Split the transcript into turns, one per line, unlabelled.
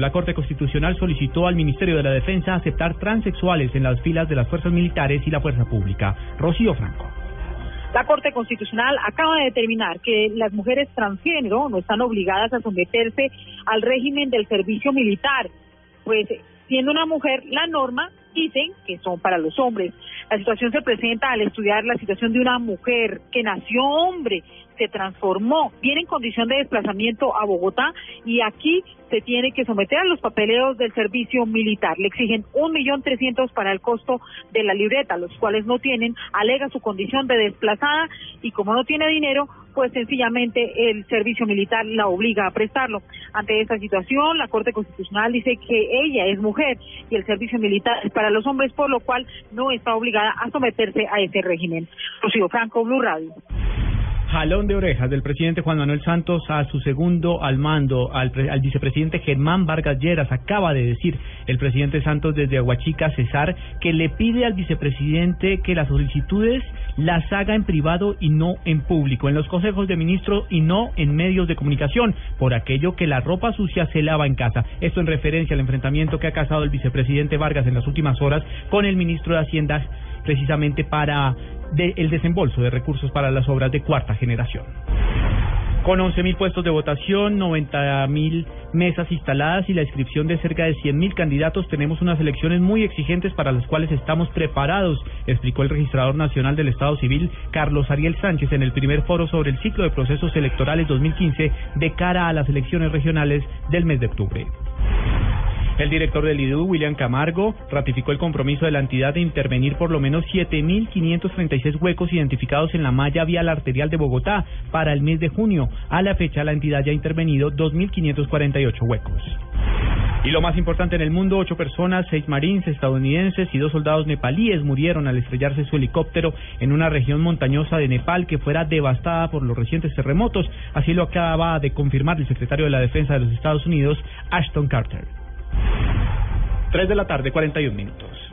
La Corte Constitucional solicitó al Ministerio de la Defensa aceptar transexuales en las filas de las fuerzas militares y la fuerza pública. Rocío Franco.
La Corte Constitucional acaba de determinar que las mujeres transgénero no están obligadas a someterse al régimen del servicio militar, pues siendo una mujer la norma, dicen que son para los hombres. La situación se presenta al estudiar la situación de una mujer que nació hombre, se transformó, viene en condición de desplazamiento a Bogotá y aquí se tiene que someter a los papeleos del servicio militar. Le exigen un millón trescientos para el costo de la libreta, los cuales no tienen, alega su condición de desplazada y como no tiene dinero, pues sencillamente el servicio militar la obliga a prestarlo. Ante esta situación, la Corte Constitucional dice que ella es mujer y el servicio militar es para los hombres, por lo cual no está obligada a someterse a ese régimen. Rocío Franco, Blue Radio
jalón de orejas del presidente Juan Manuel Santos a su segundo al mando, al, vicepresidente Germán Vargas Lleras. Acaba de decir el presidente Santos desde Aguachica, Cesar, que le pide al vicepresidente que las solicitudes las haga en privado y no en público, en los consejos de ministros y no en medios de comunicación, por aquello que la ropa sucia se lava en casa. Esto en referencia al enfrentamiento que ha causado el vicepresidente Vargas en las últimas horas con el ministro de Hacienda precisamente para el desembolso de recursos para las obras de cuarta generación. Con 11.000 puestos de votación, 90.000 mesas instaladas y la inscripción de cerca de 100.000 candidatos, tenemos unas elecciones muy exigentes para las cuales estamos preparados, explicó el registrador nacional del Estado Civil, Carlos Ariel Sánchez, en el primer foro sobre el ciclo de procesos electorales 2015 de cara a las elecciones regionales del mes de octubre. El director del IDU, William Camargo, ratificó el compromiso de la entidad de intervenir por lo menos 7.536 huecos identificados en la malla vial arterial de Bogotá para el mes de junio. A la fecha, la entidad ya ha intervenido 2.548 huecos. Y lo más importante en el mundo, ocho personas, seis marines estadounidenses y dos soldados nepalíes murieron al estrellarse su helicóptero en una región montañosa de Nepal que fuera devastada por los recientes terremotos. Así lo acaba de confirmar el secretario de la Defensa de los Estados Unidos, Ashton Carter. 3 de la tarde, 41 minutos.